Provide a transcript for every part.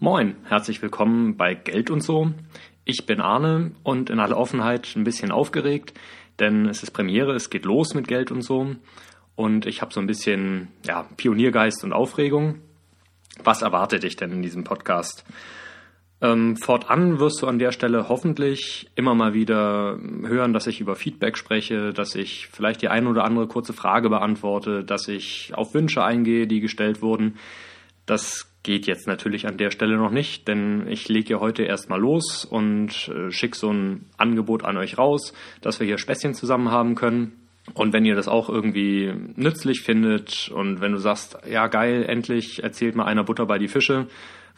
Moin, herzlich willkommen bei Geld und so. Ich bin Arne und in aller Offenheit ein bisschen aufgeregt, denn es ist Premiere, es geht los mit Geld und so. Und ich habe so ein bisschen ja, Pioniergeist und Aufregung. Was erwartet dich denn in diesem Podcast? Ähm, fortan wirst du an der Stelle hoffentlich immer mal wieder hören, dass ich über Feedback spreche, dass ich vielleicht die ein oder andere kurze Frage beantworte, dass ich auf Wünsche eingehe, die gestellt wurden. Das geht jetzt natürlich an der Stelle noch nicht, denn ich lege ja heute erstmal los und äh, schicke so ein Angebot an euch raus, dass wir hier Späßchen zusammen haben können. Und wenn ihr das auch irgendwie nützlich findet und wenn du sagst, ja geil, endlich erzählt mal einer Butter bei die Fische,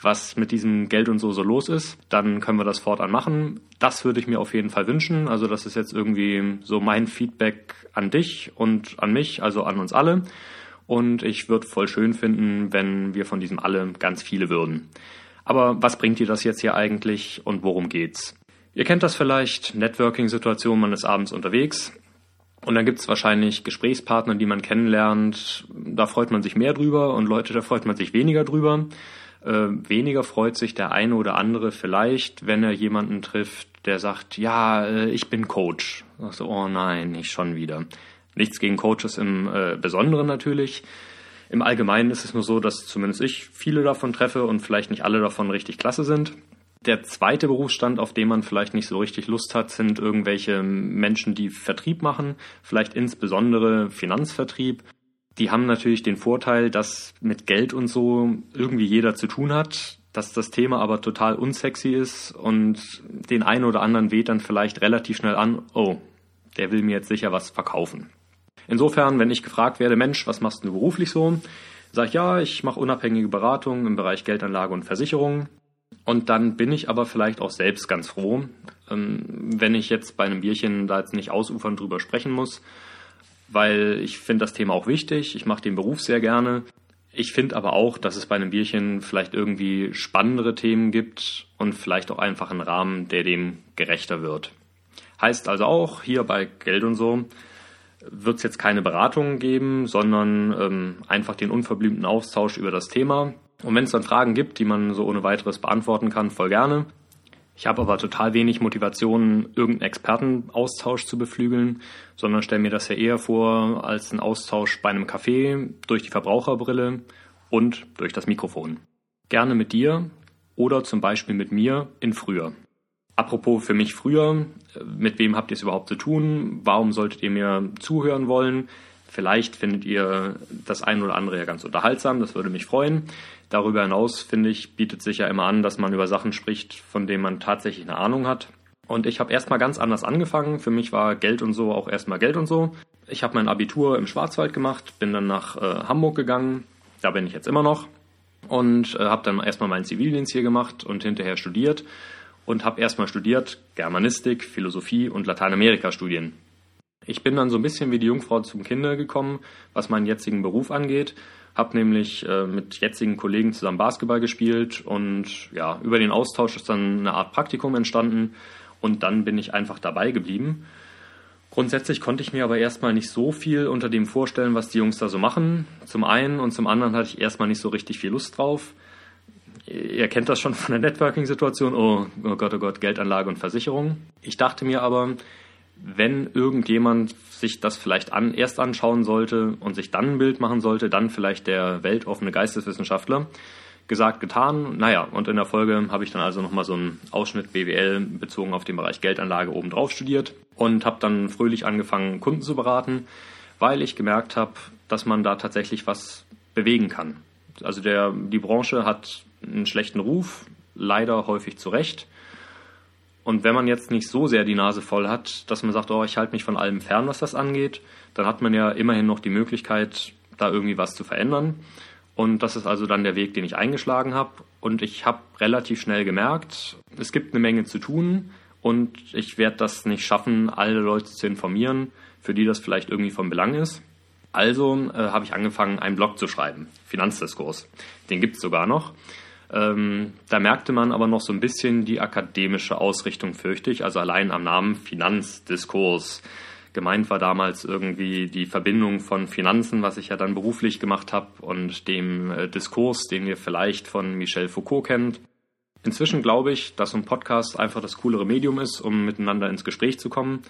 was mit diesem Geld und so so los ist, dann können wir das fortan machen. Das würde ich mir auf jeden Fall wünschen. Also das ist jetzt irgendwie so mein Feedback an dich und an mich, also an uns alle. Und ich würde voll schön finden, wenn wir von diesem alle ganz viele würden. Aber was bringt dir das jetzt hier eigentlich und worum geht's? Ihr kennt das vielleicht, Networking-Situation, man ist abends unterwegs und dann gibt's wahrscheinlich Gesprächspartner, die man kennenlernt. Da freut man sich mehr drüber und Leute, da freut man sich weniger drüber. Äh, weniger freut sich der eine oder andere vielleicht, wenn er jemanden trifft, der sagt, ja, äh, ich bin Coach. So, oh nein, nicht schon wieder. Nichts gegen Coaches im äh, Besonderen natürlich. Im Allgemeinen ist es nur so, dass zumindest ich viele davon treffe und vielleicht nicht alle davon richtig klasse sind. Der zweite Berufsstand, auf den man vielleicht nicht so richtig Lust hat, sind irgendwelche Menschen, die Vertrieb machen, vielleicht insbesondere Finanzvertrieb die haben natürlich den Vorteil, dass mit Geld und so irgendwie jeder zu tun hat, dass das Thema aber total unsexy ist und den einen oder anderen weht dann vielleicht relativ schnell an, oh, der will mir jetzt sicher was verkaufen. Insofern, wenn ich gefragt werde, Mensch, was machst du beruflich so? Sag ich, ja, ich mache unabhängige Beratung im Bereich Geldanlage und Versicherung. Und dann bin ich aber vielleicht auch selbst ganz froh, ähm, wenn ich jetzt bei einem Bierchen da jetzt nicht ausufern drüber sprechen muss, weil ich finde das Thema auch wichtig. Ich mache den Beruf sehr gerne. Ich finde aber auch, dass es bei einem Bierchen vielleicht irgendwie spannendere Themen gibt und vielleicht auch einfach einen Rahmen, der dem gerechter wird. Heißt also auch, hier bei Geld und so wird es jetzt keine Beratungen geben, sondern ähm, einfach den unverblümten Austausch über das Thema. Und wenn es dann Fragen gibt, die man so ohne weiteres beantworten kann, voll gerne. Ich habe aber total wenig Motivation, irgendeinen Expertenaustausch zu beflügeln, sondern stelle mir das ja eher vor als einen Austausch bei einem Café durch die Verbraucherbrille und durch das Mikrofon. Gerne mit dir oder zum Beispiel mit mir in früher. Apropos für mich früher, mit wem habt ihr es überhaupt zu tun? Warum solltet ihr mir zuhören wollen? Vielleicht findet ihr das ein oder andere ja ganz unterhaltsam, das würde mich freuen. Darüber hinaus, finde ich, bietet sich ja immer an, dass man über Sachen spricht, von denen man tatsächlich eine Ahnung hat. Und ich habe erstmal ganz anders angefangen. Für mich war Geld und so auch erstmal Geld und so. Ich habe mein Abitur im Schwarzwald gemacht, bin dann nach äh, Hamburg gegangen. Da bin ich jetzt immer noch. Und äh, habe dann erstmal meinen Zivildienst hier gemacht und hinterher studiert. Und habe erstmal studiert Germanistik, Philosophie und Lateinamerika-Studien. Ich bin dann so ein bisschen wie die Jungfrau zum Kinder gekommen, was meinen jetzigen Beruf angeht. Hab nämlich äh, mit jetzigen Kollegen zusammen Basketball gespielt und ja, über den Austausch ist dann eine Art Praktikum entstanden und dann bin ich einfach dabei geblieben. Grundsätzlich konnte ich mir aber erstmal nicht so viel unter dem vorstellen, was die Jungs da so machen. Zum einen und zum anderen hatte ich erstmal nicht so richtig viel Lust drauf. Ihr kennt das schon von der Networking-Situation. Oh, oh Gott, oh Gott, Geldanlage und Versicherung. Ich dachte mir aber, wenn irgendjemand sich das vielleicht an, erst anschauen sollte und sich dann ein Bild machen sollte, dann vielleicht der weltoffene Geisteswissenschaftler. Gesagt, getan. Naja, und in der Folge habe ich dann also nochmal so einen Ausschnitt BWL bezogen auf den Bereich Geldanlage obendrauf studiert und habe dann fröhlich angefangen, Kunden zu beraten, weil ich gemerkt habe, dass man da tatsächlich was bewegen kann. Also der, die Branche hat einen schlechten Ruf, leider häufig zu Recht. Und wenn man jetzt nicht so sehr die Nase voll hat, dass man sagt, oh, ich halte mich von allem fern, was das angeht, dann hat man ja immerhin noch die Möglichkeit, da irgendwie was zu verändern. Und das ist also dann der Weg, den ich eingeschlagen habe. Und ich habe relativ schnell gemerkt, es gibt eine Menge zu tun und ich werde das nicht schaffen, alle Leute zu informieren, für die das vielleicht irgendwie von Belang ist. Also äh, habe ich angefangen, einen Blog zu schreiben, Finanzdiskurs. Den gibt's sogar noch. Ähm, da merkte man aber noch so ein bisschen die akademische Ausrichtung, fürchte ich. Also allein am Namen Finanzdiskurs Gemeint war damals irgendwie die Verbindung von Finanzen, was ich ja dann beruflich gemacht habe, und dem äh, Diskurs, den ihr vielleicht von Michel Foucault kennt. Inzwischen glaube ich, dass ein Podcast einfach das coolere Medium ist, um miteinander ins Gespräch zu kommen.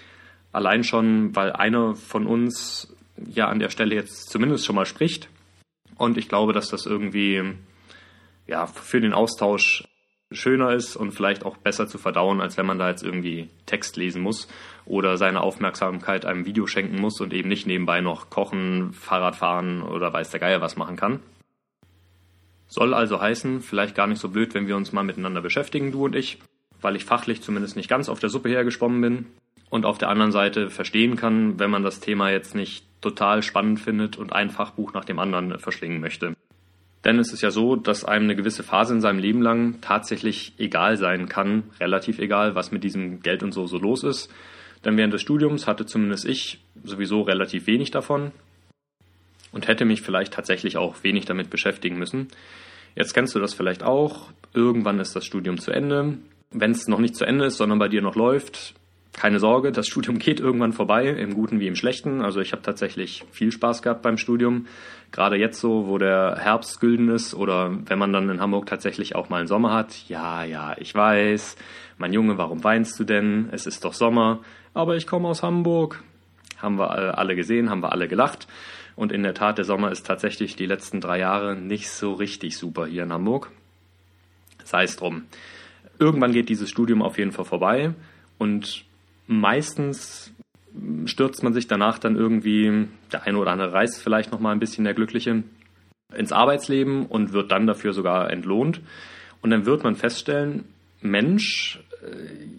Allein schon, weil einer von uns ja an der Stelle jetzt zumindest schon mal spricht. Und ich glaube, dass das irgendwie ja für den Austausch schöner ist und vielleicht auch besser zu verdauen, als wenn man da jetzt irgendwie Text lesen muss oder seine Aufmerksamkeit einem Video schenken muss und eben nicht nebenbei noch kochen, Fahrrad fahren oder weiß der Geier was machen kann. Soll also heißen, vielleicht gar nicht so blöd, wenn wir uns mal miteinander beschäftigen, du und ich, weil ich fachlich zumindest nicht ganz auf der Suppe hergeschwommen bin und auf der anderen Seite verstehen kann, wenn man das Thema jetzt nicht total spannend findet und ein Fachbuch nach dem anderen verschlingen möchte. Denn es ist ja so, dass einem eine gewisse Phase in seinem Leben lang tatsächlich egal sein kann, relativ egal, was mit diesem Geld und so so los ist. Denn während des Studiums hatte zumindest ich sowieso relativ wenig davon und hätte mich vielleicht tatsächlich auch wenig damit beschäftigen müssen. Jetzt kennst du das vielleicht auch. Irgendwann ist das Studium zu Ende. Wenn es noch nicht zu Ende ist, sondern bei dir noch läuft, keine Sorge, das Studium geht irgendwann vorbei, im Guten wie im Schlechten. Also ich habe tatsächlich viel Spaß gehabt beim Studium. Gerade jetzt so, wo der Herbst gülden ist oder wenn man dann in Hamburg tatsächlich auch mal einen Sommer hat. Ja, ja, ich weiß. Mein Junge, warum weinst du denn? Es ist doch Sommer. Aber ich komme aus Hamburg. Haben wir alle gesehen, haben wir alle gelacht. Und in der Tat, der Sommer ist tatsächlich die letzten drei Jahre nicht so richtig super hier in Hamburg. Sei es drum. Irgendwann geht dieses Studium auf jeden Fall vorbei und meistens stürzt man sich danach dann irgendwie, der eine oder andere reist vielleicht noch mal ein bisschen der Glückliche, ins Arbeitsleben und wird dann dafür sogar entlohnt. Und dann wird man feststellen, Mensch, äh,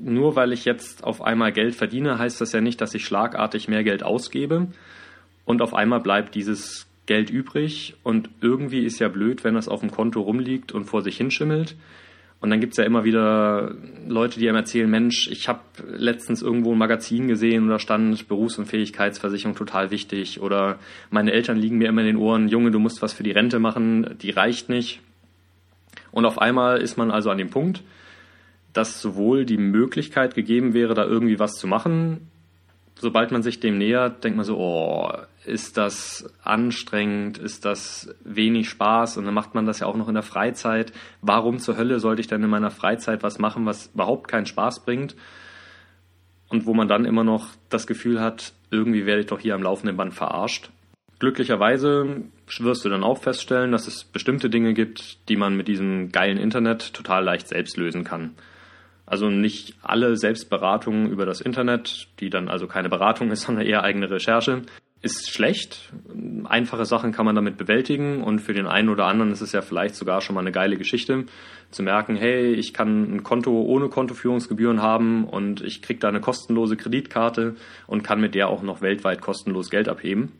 nur weil ich jetzt auf einmal Geld verdiene, heißt das ja nicht, dass ich schlagartig mehr Geld ausgebe. Und auf einmal bleibt dieses Geld übrig und irgendwie ist ja blöd, wenn das auf dem Konto rumliegt und vor sich hinschimmelt. Und dann gibt's ja immer wieder Leute, die einem erzählen, Mensch, ich habe letztens irgendwo ein Magazin gesehen und da stand Berufsunfähigkeitsversicherung total wichtig. Oder meine Eltern liegen mir immer in den Ohren, Junge, du musst was für die Rente machen, die reicht nicht. Und auf einmal ist man also an dem Punkt, dass sowohl die Möglichkeit gegeben wäre, da irgendwie was zu machen, sobald man sich dem nähert, denkt man so, oh, ist das anstrengend, ist das wenig Spaß und dann macht man das ja auch noch in der Freizeit. Warum zur Hölle sollte ich denn in meiner Freizeit was machen, was überhaupt keinen Spaß bringt? Und wo man dann immer noch das Gefühl hat, irgendwie werde ich doch hier am laufenden Band verarscht. Glücklicherweise wirst du dann auch feststellen, dass es bestimmte Dinge gibt, die man mit diesem geilen Internet total leicht selbst lösen kann. Also nicht alle Selbstberatungen über das Internet, die dann also keine Beratung ist, sondern eher eigene Recherche, ist schlecht. Einfache Sachen kann man damit bewältigen und für den einen oder anderen ist es ja vielleicht sogar schon mal eine geile Geschichte, zu merken, hey, ich kann ein Konto ohne Kontoführungsgebühren haben und ich kriege da eine kostenlose Kreditkarte und kann mit der auch noch weltweit kostenlos Geld abheben.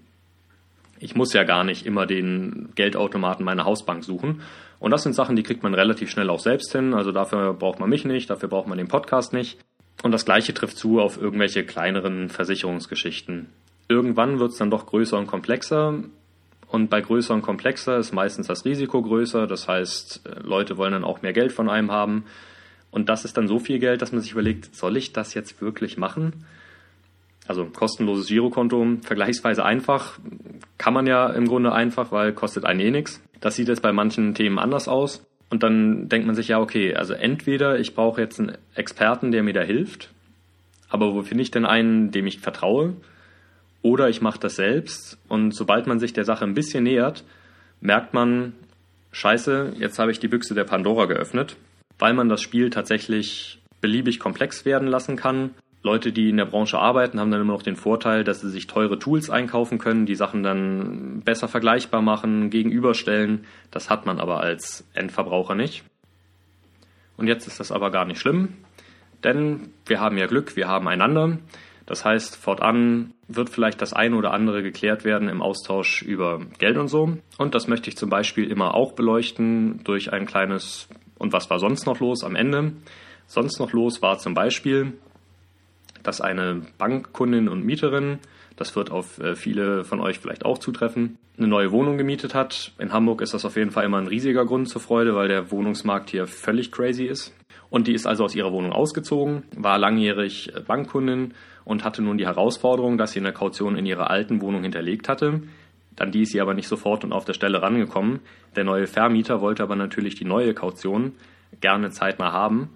Ich muss ja gar nicht immer den Geldautomaten meiner Hausbank suchen. Und das sind Sachen, die kriegt man relativ schnell auch selbst hin. Also dafür braucht man mich nicht, dafür braucht man den Podcast nicht. Und das gleiche trifft zu auf irgendwelche kleineren Versicherungsgeschichten. Irgendwann wird es dann doch größer und komplexer. Und bei größer und komplexer ist meistens das Risiko größer. Das heißt, äh, Leute wollen dann auch mehr Geld von einem haben. Und das ist dann so viel Geld, dass man sich überlegt, soll ich das jetzt wirklich machen? Also kostenloses Girokonto, vergleichsweise einfach, kann man ja im Grunde einfach, weil kostet einen eh nichts. Das sieht jetzt bei manchen Themen anders aus. Und dann denkt man sich ja, okay, also entweder ich brauche jetzt einen Experten, der mir da hilft, aber wo finde ich denn einen, dem ich vertraue? Oder ich mache das selbst und sobald man sich der Sache ein bisschen nähert, merkt man, scheiße, jetzt habe ich die Büchse der Pandora geöffnet, weil man das Spiel tatsächlich beliebig komplex werden lassen kann Leute, die in der Branche arbeiten, haben dann immer noch den Vorteil, dass sie sich teure Tools einkaufen können, die Sachen dann besser vergleichbar machen, gegenüberstellen. Das hat man aber als Endverbraucher nicht. Und jetzt ist das aber gar nicht schlimm, denn wir haben ja Glück, wir haben einander. Das heißt, fortan wird vielleicht das eine oder andere geklärt werden im Austausch über Geld und so. Und das möchte ich zum Beispiel immer auch beleuchten durch ein kleines und was war sonst noch los am Ende. Sonst noch los war zum Beispiel, dass eine Bankkundin und Mieterin, das wird auf äh, viele von euch vielleicht auch zutreffen, eine neue Wohnung gemietet hat. In Hamburg ist das auf jeden Fall immer ein riesiger Grund zur Freude, weil der Wohnungsmarkt hier völlig crazy ist. Und die ist also aus ihrer Wohnung ausgezogen, war langjährig äh, Bankkundin und hatte nun die Herausforderung, dass sie eine Kaution in ihrer alten Wohnung hinterlegt hatte. Dann die ist sie aber nicht sofort und auf der Stelle rangekommen. Der neue Vermieter wollte aber natürlich die neue Kaution gerne zeitnah haben.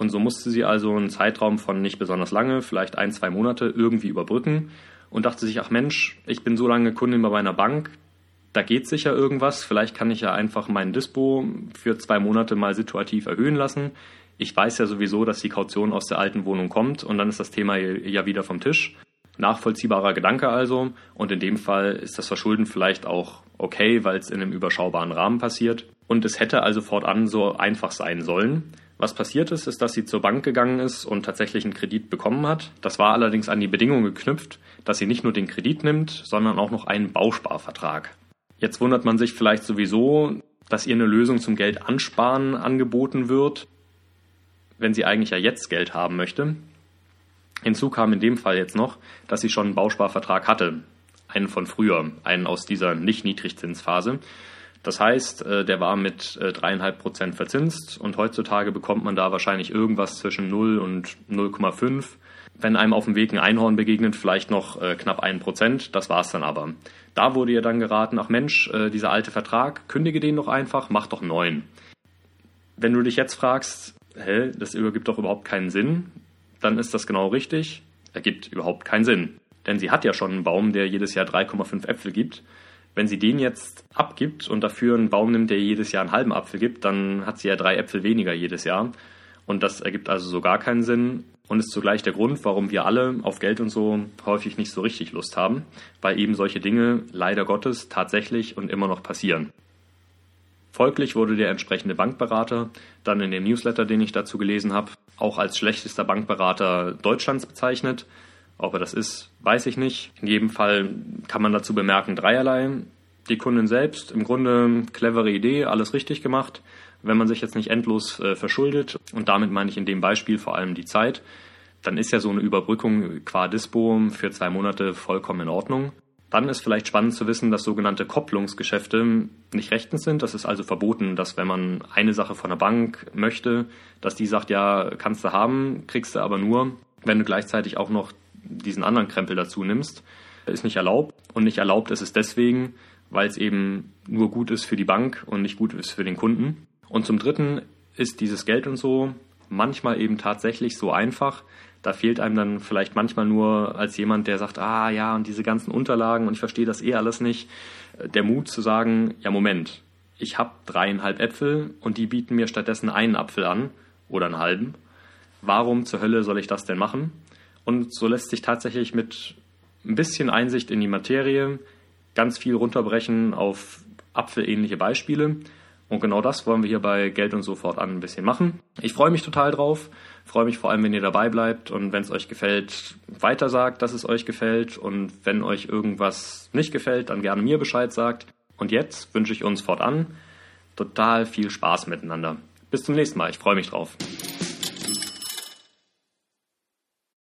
Und so musste sie also einen Zeitraum von nicht besonders lange, vielleicht ein, zwei Monate, irgendwie überbrücken und dachte sich, ach Mensch, ich bin so lange Kundin bei meiner Bank, da geht sicher irgendwas. Vielleicht kann ich ja einfach meinen Dispo für zwei Monate mal situativ erhöhen lassen. Ich weiß ja sowieso, dass die Kaution aus der alten Wohnung kommt und dann ist das Thema ja wieder vom Tisch. Nachvollziehbarer Gedanke also. Und in dem Fall ist das Verschulden vielleicht auch okay, weil es in einem überschaubaren Rahmen passiert. Und es hätte also fortan so einfach sein sollen. Was passiert ist, ist, dass sie zur Bank gegangen ist und tatsächlich einen Kredit bekommen hat. Das war allerdings an die Bedingung geknüpft, dass sie nicht nur den Kredit nimmt, sondern auch noch einen Bausparvertrag. Jetzt wundert man sich vielleicht sowieso, dass ihr eine Lösung zum Geld ansparen angeboten wird, wenn sie eigentlich ja jetzt Geld haben möchte. Hinzu kam in dem Fall jetzt noch, dass sie schon einen Bausparvertrag hatte. Einen von früher, einen aus dieser Nicht-Niedrigzinsphase. Das heißt, äh, der war mit äh, dreieinhalb Prozent verzinst und heutzutage bekommt man da wahrscheinlich irgendwas zwischen 0 und 0,5. Wenn einem auf dem Weg ein Einhorn begegnet, vielleicht noch äh, knapp ein Prozent. Das war's dann aber. Da wurde ihr dann geraten, ach Mensch, dieser alte Vertrag, kündige den doch einfach, mach doch neuen. Wenn du dich jetzt fragst, hä, das übergibt doch überhaupt keinen Sinn, dann ist das genau richtig. Ergibt überhaupt keinen Sinn. Denn sie hat ja schon einen Baum, der jedes Jahr 3,5 Äpfel gibt. Wenn sie den jetzt abgibt und dafür einen Baum nimmt, der jedes Jahr einen halben Apfel gibt, dann hat sie ja drei Äpfel weniger jedes Jahr. Und das ergibt also so gar keinen Sinn und ist zugleich der Grund, warum wir alle auf Geld und so häufig nicht so richtig Lust haben, weil eben solche Dinge leider Gottes tatsächlich und immer noch passieren. Folglich wurde der entsprechende Bankberater dann in dem Newsletter, den ich dazu gelesen habe, auch als schlechtester Bankberater Deutschlands bezeichnet. Ob er das ist, weiß ich nicht. In jedem Fall kann man dazu bemerken dreierlei. Die Kundin selbst, im Grunde clevere Idee, alles richtig gemacht, wenn man sich jetzt nicht endlos äh, verschuldet. Und damit meine ich in dem Beispiel vor allem die Zeit. Dann ist ja so eine Überbrückung qua Dispo für zwei Monate vollkommen in Ordnung. Dann ist vielleicht spannend zu wissen, dass sogenannte Kopplungsgeschäfte nicht rechtens sind. Das ist also verboten, dass wenn man eine Sache von der Bank möchte, dass die sagt, ja, kannst du haben, kriegst du aber nur, wenn du gleichzeitig auch noch diesen anderen Krempel dazu nimmst. Ist nicht erlaubt. Und nicht erlaubt ist es deswegen, weil es eben nur gut ist für die Bank und nicht gut ist für den Kunden. Und zum Dritten ist dieses Geld und so manchmal eben tatsächlich so einfach, da fehlt einem dann vielleicht manchmal nur als jemand, der sagt, ah ja, und diese ganzen Unterlagen und ich verstehe das eh alles nicht, der Mut zu sagen, ja Moment, ich habe dreieinhalb Äpfel und die bieten mir stattdessen einen Apfel an oder einen halben. Warum zur Hölle soll ich das denn machen? Und so lässt sich tatsächlich mit ein bisschen Einsicht in die Materie ganz viel runterbrechen auf apfelähnliche Beispiele. Und genau das wollen wir hier bei Geld und sofort an ein bisschen machen. Ich freue mich total drauf. Freue mich vor allem, wenn ihr dabei bleibt und wenn es euch gefällt, weiter sagt, dass es euch gefällt. Und wenn euch irgendwas nicht gefällt, dann gerne mir Bescheid sagt. Und jetzt wünsche ich uns fortan total viel Spaß miteinander. Bis zum nächsten Mal. Ich freue mich drauf.